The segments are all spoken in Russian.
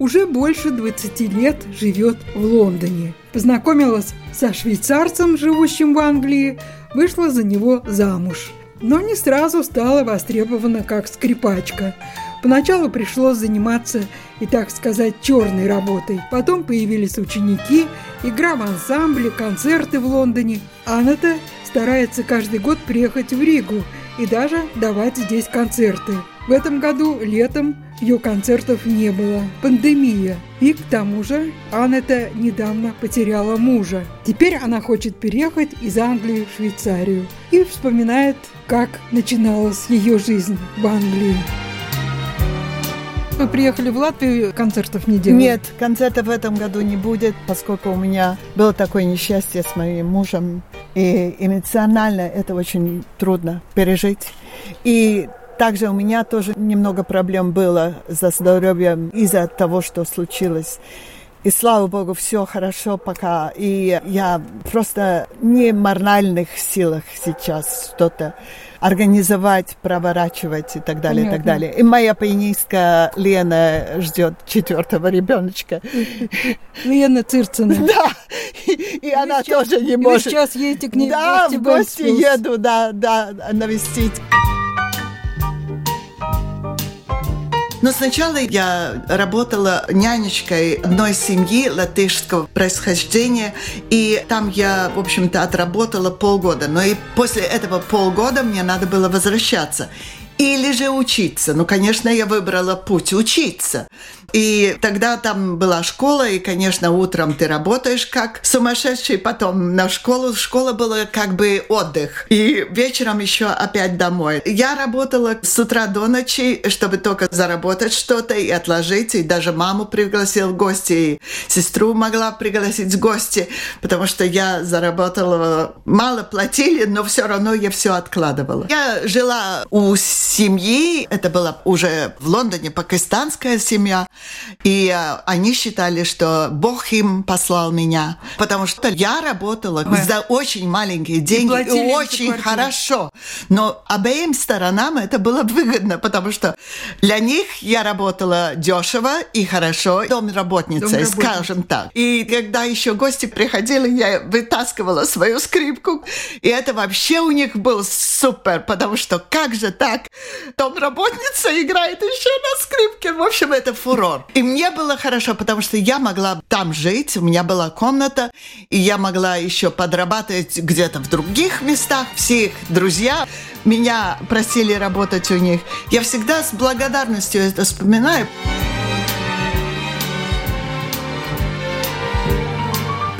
уже больше 20 лет живет в Лондоне. Познакомилась со швейцарцем, живущим в Англии, вышла за него замуж. Но не сразу стала востребована как скрипачка. Поначалу пришлось заниматься и, так сказать, черной работой. Потом появились ученики, игра в ансамбле, концерты в Лондоне. Анна-то старается каждый год приехать в Ригу и даже давать здесь концерты. В этом году летом ее концертов не было. Пандемия. И к тому же Аннета недавно потеряла мужа. Теперь она хочет переехать из Англии в Швейцарию. И вспоминает, как начиналась ее жизнь в Англии. Вы приехали в Латвию, концертов не делали? Нет, концертов в этом году не будет, поскольку у меня было такое несчастье с моим мужем. И эмоционально это очень трудно пережить. И также у меня тоже немного проблем было за здоровьем из-за того, что случилось. И слава богу, все хорошо пока. И я просто не в моральных силах сейчас что-то организовать, проворачивать и так далее, Понятно. и так далее. И моя пианистка Лена ждет четвертого ребеночка. Лена Цирцина. Да, и, и она сейчас, тоже не может. Вы сейчас едете к ней да, в гости еду, да, да, навестить. Но сначала я работала нянечкой одной семьи латышского происхождения, и там я, в общем-то, отработала полгода. Но и после этого полгода мне надо было возвращаться. Или же учиться. Ну, конечно, я выбрала путь учиться. И тогда там была школа, и, конечно, утром ты работаешь как сумасшедший, потом на школу. Школа была как бы отдых. И вечером еще опять домой. Я работала с утра до ночи, чтобы только заработать что-то и отложить. И даже маму пригласил в гости, и сестру могла пригласить в гости, потому что я заработала, мало платили, но все равно я все откладывала. Я жила у семьи, это была уже в Лондоне пакистанская семья, и э, они считали, что Бог им послал меня, потому что я работала Ой. за очень маленькие деньги и, и очень хорошо. Но обеим сторонам это было выгодно, потому что для них я работала дешево и хорошо, домработницей, скажем так. И когда еще гости приходили, я вытаскивала свою скрипку, и это вообще у них был супер, потому что как же так? Домработница играет еще на скрипке. В общем, это фурор. И мне было хорошо, потому что я могла там жить, у меня была комната, и я могла еще подрабатывать где-то в других местах. Все их друзья меня просили работать у них. Я всегда с благодарностью это вспоминаю.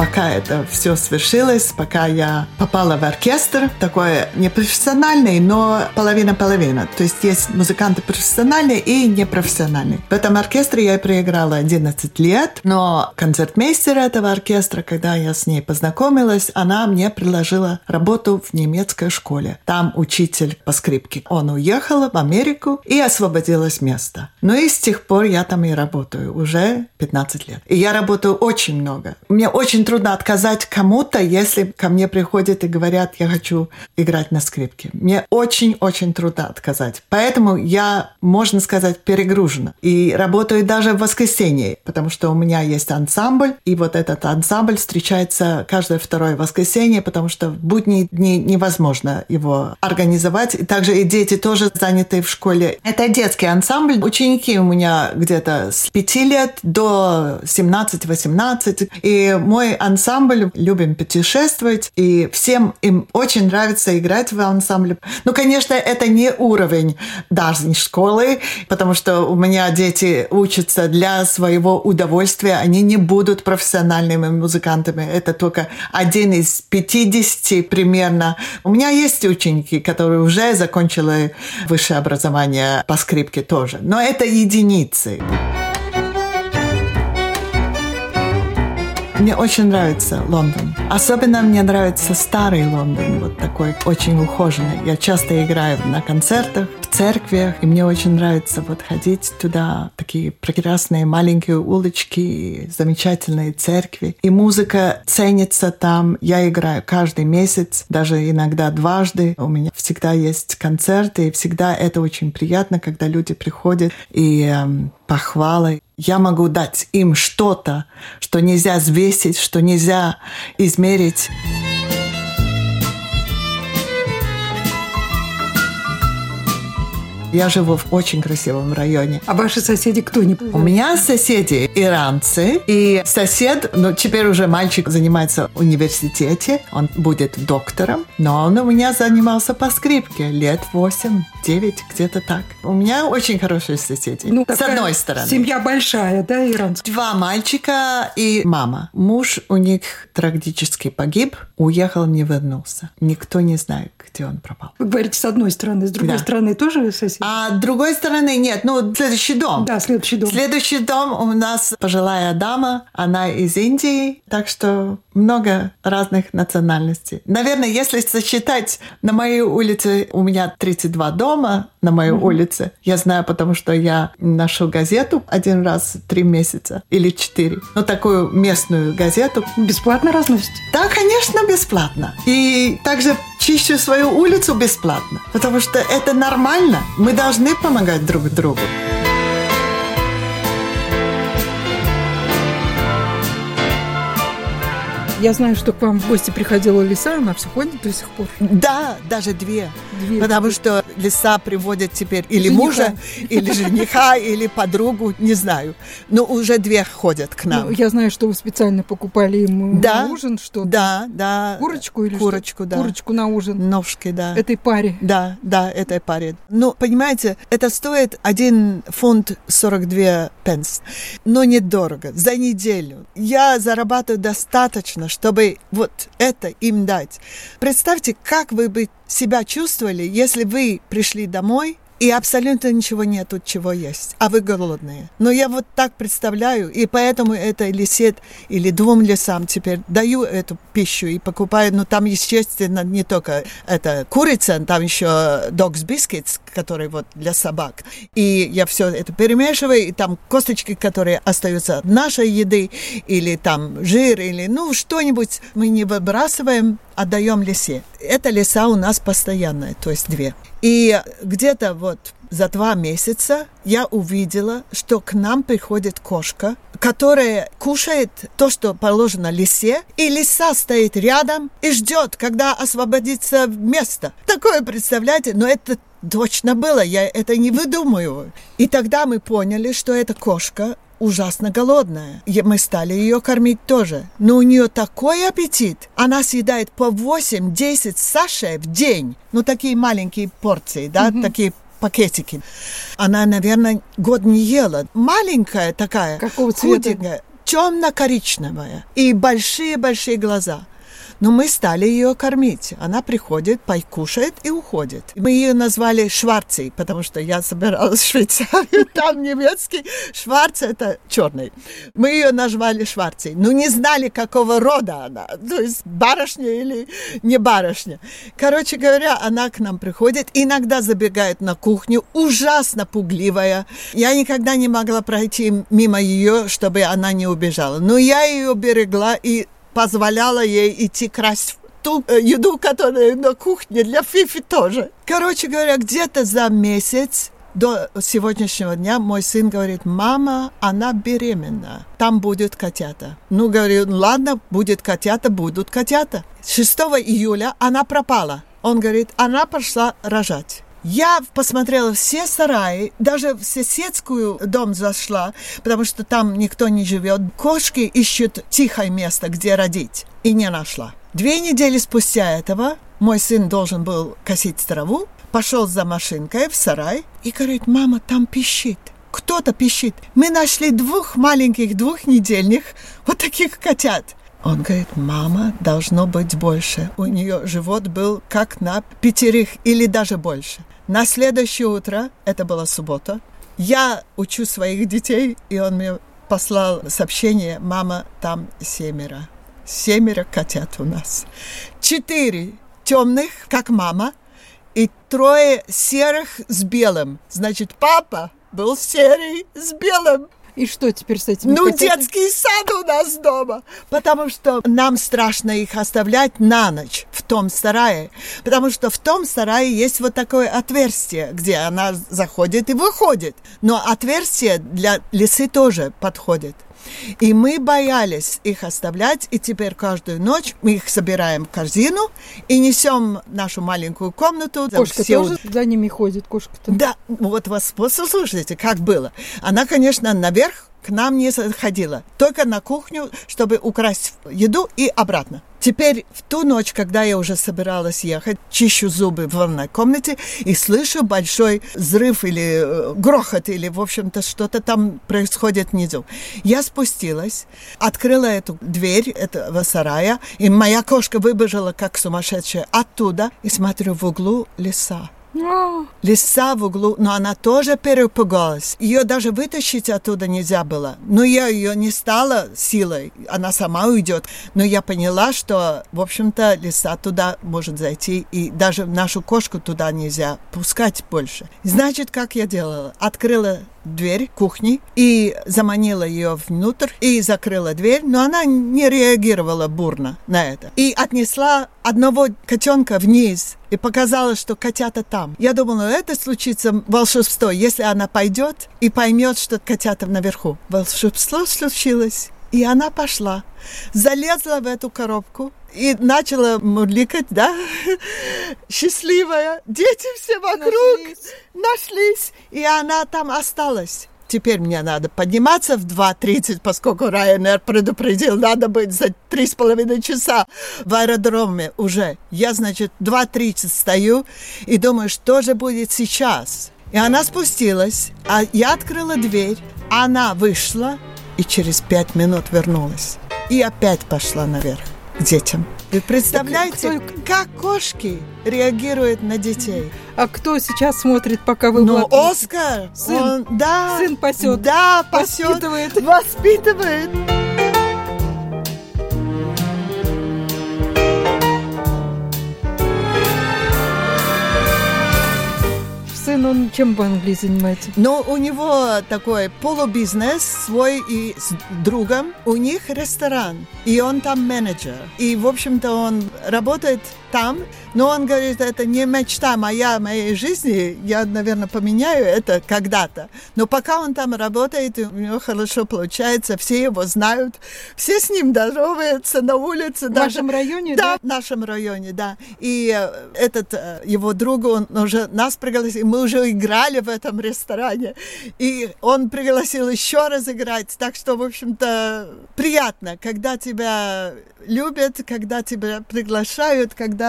Пока это все свершилось, пока я попала в оркестр, такой непрофессиональный, но половина-половина. То есть есть музыканты профессиональные и непрофессиональные. В этом оркестре я проиграла 11 лет, но концертмейстер этого оркестра, когда я с ней познакомилась, она мне предложила работу в немецкой школе. Там учитель по скрипке. Он уехал в Америку и освободилось место. Ну и с тех пор я там и работаю уже 15 лет. И я работаю очень много. Мне очень трудно отказать кому-то, если ко мне приходят и говорят, я хочу играть на скрипке. Мне очень-очень трудно отказать. Поэтому я, можно сказать, перегружена. И работаю даже в воскресенье, потому что у меня есть ансамбль, и вот этот ансамбль встречается каждое второе воскресенье, потому что в будние дни невозможно его организовать. И также и дети тоже заняты в школе. Это детский ансамбль. Ученики у меня где-то с 5 лет до 17-18. И мой ансамбль, любим путешествовать, и всем им очень нравится играть в ансамбле. Ну, конечно, это не уровень даже школы, потому что у меня дети учатся для своего удовольствия, они не будут профессиональными музыкантами. Это только один из 50 примерно. У меня есть ученики, которые уже закончили высшее образование по скрипке тоже, но это единицы. Мне очень нравится Лондон. Особенно мне нравится старый Лондон, вот такой очень ухоженный. Я часто играю на концертах, в церквях, и мне очень нравится вот ходить туда, такие прекрасные маленькие улочки, замечательные церкви. И музыка ценится там. Я играю каждый месяц, даже иногда дважды. У меня всегда есть концерты, и всегда это очень приятно, когда люди приходят и эм, похвалы. Я могу дать им что-то, что нельзя взвесить, что нельзя измерить. Я живу в очень красивом районе. А ваши соседи кто не У меня соседи иранцы, и сосед, ну, теперь уже мальчик занимается в университете, он будет доктором, но он у меня занимался по скрипке лет 8 9, где-то так. У меня очень хорошие соседи. Ну, с одной стороны. Семья большая, да, иранская? Два мальчика и мама. Муж у них трагически погиб, уехал, не вернулся. Никто не знает, где он пропал. Вы говорите, с одной стороны, с другой да. стороны тоже соседи? А с другой стороны нет. Ну, следующий дом. Да, следующий дом. Следующий дом у нас пожилая дама, она из Индии, так что много разных национальностей. Наверное, если сосчитать, на моей улице у меня 32 дома на моей mm-hmm. улице. Я знаю, потому что я ношу газету один раз в три месяца или четыре. Ну, такую местную газету. Бесплатно разносите? Да, конечно, бесплатно. И также чищу свою улицу бесплатно. Потому что это нормально. Мы должны помогать друг другу. Я знаю, что к вам в гости приходила лиса, она все ходит до сих пор. Да, даже две. две потому что лиса приводит теперь или жениха. мужа, или жениха, или подругу, не знаю. Но уже две ходят к нам. Ну, я знаю, что вы специально покупали им да, ужин, что Да, да. Курочку или Курочку, что? да. Курочку на ужин. Ножки, да. Этой паре. Да, да, этой паре. Ну, понимаете, это стоит 1 фунт 42 пенс. Но недорого. За неделю. Я зарабатываю достаточно, чтобы вот это им дать. Представьте, как вы бы себя чувствовали, если вы пришли домой и абсолютно ничего нет от чего есть, а вы голодные. Но я вот так представляю, и поэтому это лисет или двум лесам теперь даю эту пищу и покупаю, но там, естественно, не только это курица, там еще dogs biscuits, который вот для собак. И я все это перемешиваю, и там косточки, которые остаются от нашей еды, или там жир, или ну что-нибудь мы не выбрасываем, отдаем лисе. Это леса у нас постоянная, то есть две. И где-то вот за два месяца я увидела, что к нам приходит кошка, которая кушает то, что положено лисе, и лиса стоит рядом и ждет, когда освободится место. Такое, представляете, но это точно было, я это не выдумываю. И тогда мы поняли, что эта кошка ужасно голодная. И мы стали ее кормить тоже. Но у нее такой аппетит. Она съедает по 8-10 сашей в день. Ну, такие маленькие порции, да, mm-hmm. такие пакетики. Она, наверное, год не ела. Маленькая такая. Какого цвета? Темно-коричневая. И большие-большие глаза. Но мы стали ее кормить. Она приходит, покушает и уходит. Мы ее назвали Шварцей, потому что я собиралась в Швейцарию, там немецкий. Шварц – это черный. Мы ее назвали Шварцей. Но не знали, какого рода она. То есть барышня или не барышня. Короче говоря, она к нам приходит, иногда забегает на кухню, ужасно пугливая. Я никогда не могла пройти мимо ее, чтобы она не убежала. Но я ее берегла и позволяла ей идти красть ту э, еду, которая на кухне для Фифи тоже. Короче говоря, где-то за месяц до сегодняшнего дня мой сын говорит, мама, она беременна, там будет котята. Ну, говорю, ладно, будет котята, будут котята. 6 июля она пропала. Он говорит, она пошла рожать. Я посмотрела все сараи, даже в соседскую дом зашла, потому что там никто не живет. Кошки ищут тихое место, где родить, и не нашла. Две недели спустя этого мой сын должен был косить траву, пошел за машинкой в сарай и говорит, мама, там пищит. Кто-то пищит. Мы нашли двух маленьких двухнедельных вот таких котят. Он говорит, мама, должно быть больше. У нее живот был как на пятерых или даже больше. На следующее утро, это была суббота, я учу своих детей, и он мне послал сообщение, мама, там семеро. Семеро котят у нас. Четыре темных, как мама, и трое серых с белым. Значит, папа был серый с белым. И что теперь с этим? Ну, детский сад у нас дома. Потому что нам страшно их оставлять на ночь том сарае. Потому что в том сарае есть вот такое отверстие, где она заходит и выходит. Но отверстие для лисы тоже подходит. И мы боялись их оставлять, и теперь каждую ночь мы их собираем в корзину и несем в нашу маленькую комнату. Кошка все... тоже за ними ходит, кошка-то? Да, вот вас послушайте, как было. Она, конечно, наверх к нам не заходила, только на кухню, чтобы украсть еду и обратно. Теперь в ту ночь, когда я уже собиралась ехать, чищу зубы в ванной комнате и слышу большой взрыв или э, грохот, или, в общем-то, что-то там происходит внизу. Я спустилась, открыла эту дверь этого сарая, и моя кошка выбежала, как сумасшедшая, оттуда, и смотрю в углу леса. Лиса в углу, но она тоже перепугалась. Ее даже вытащить оттуда нельзя было. Но я ее не стала силой, она сама уйдет. Но я поняла, что, в общем-то, лиса туда может зайти, и даже нашу кошку туда нельзя пускать больше. Значит, как я делала? Открыла дверь кухни и заманила ее внутрь и закрыла дверь, но она не реагировала бурно на это. И отнесла одного котенка вниз и показала, что котята там. Я думала, это случится волшебство, если она пойдет и поймет, что котята наверху. Волшебство случилось. И она пошла, залезла в эту коробку и начала мурликать, да, счастливая. Дети все вокруг нашлись. нашлись, и она там осталась. Теперь мне надо подниматься в 2.30, поскольку Ryanair предупредил, надо быть за три с половиной часа в аэродроме уже. Я, значит, 2.30 стою и думаю, что же будет сейчас? И она спустилась, а я открыла дверь, она вышла и через пять минут вернулась. И опять пошла наверх к детям. Вы представляете, кто... как кошки реагируют на детей? А кто сейчас смотрит, пока вы Ну, Оскар! Сын, он, да, сын пасет. Да, пасет. Воспитывает. Воспитывает. Он чем в Англии занимается? Ну, у него такой полубизнес свой и с другом. У них ресторан, и он там менеджер. И, в общем-то, он работает там, но он говорит, это не мечта моя, моей жизни, я, наверное, поменяю это когда-то. Но пока он там работает, у него хорошо получается, все его знают, все с ним здороваются на улице. В даже... нашем районе, да? Да, в нашем районе, да. И э, этот, э, его друг, он уже нас пригласил, мы уже играли в этом ресторане, и он пригласил еще раз играть, так что, в общем-то, приятно, когда тебя любят, когда тебя приглашают, когда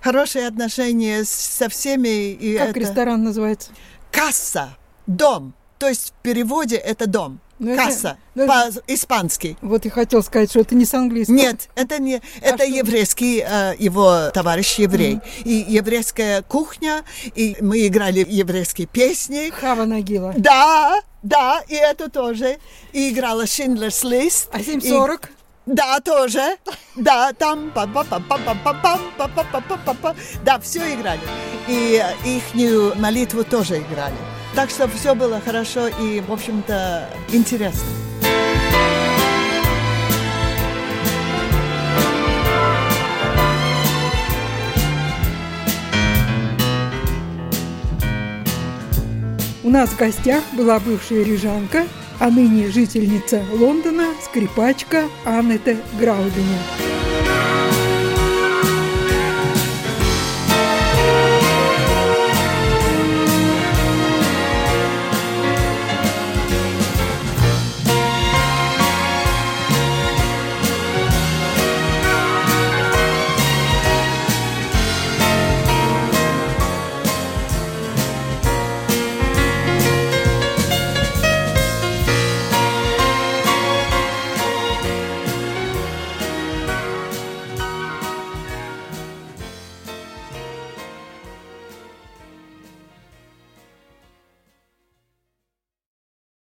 хорошие отношения со всеми. И как это... ресторан называется? Касса, дом. То есть в переводе это дом. Но Касса, это, по-испански. Вот я хотел сказать, что это не с английского. Нет, это не, а это что? еврейский, э, его товарищ еврей. Mm. И еврейская кухня, и мы играли еврейские песни. Хава Нагила. Да, да, и это тоже. И играла Schindler's List. А 7.40? И... Да, тоже. Да, там Да, все играли. И их молитву тоже играли. Так что все было хорошо и, в общем-то, интересно. У нас в гостях была бывшая рижанка а ныне жительница Лондона, скрипачка Аннете Грауденя.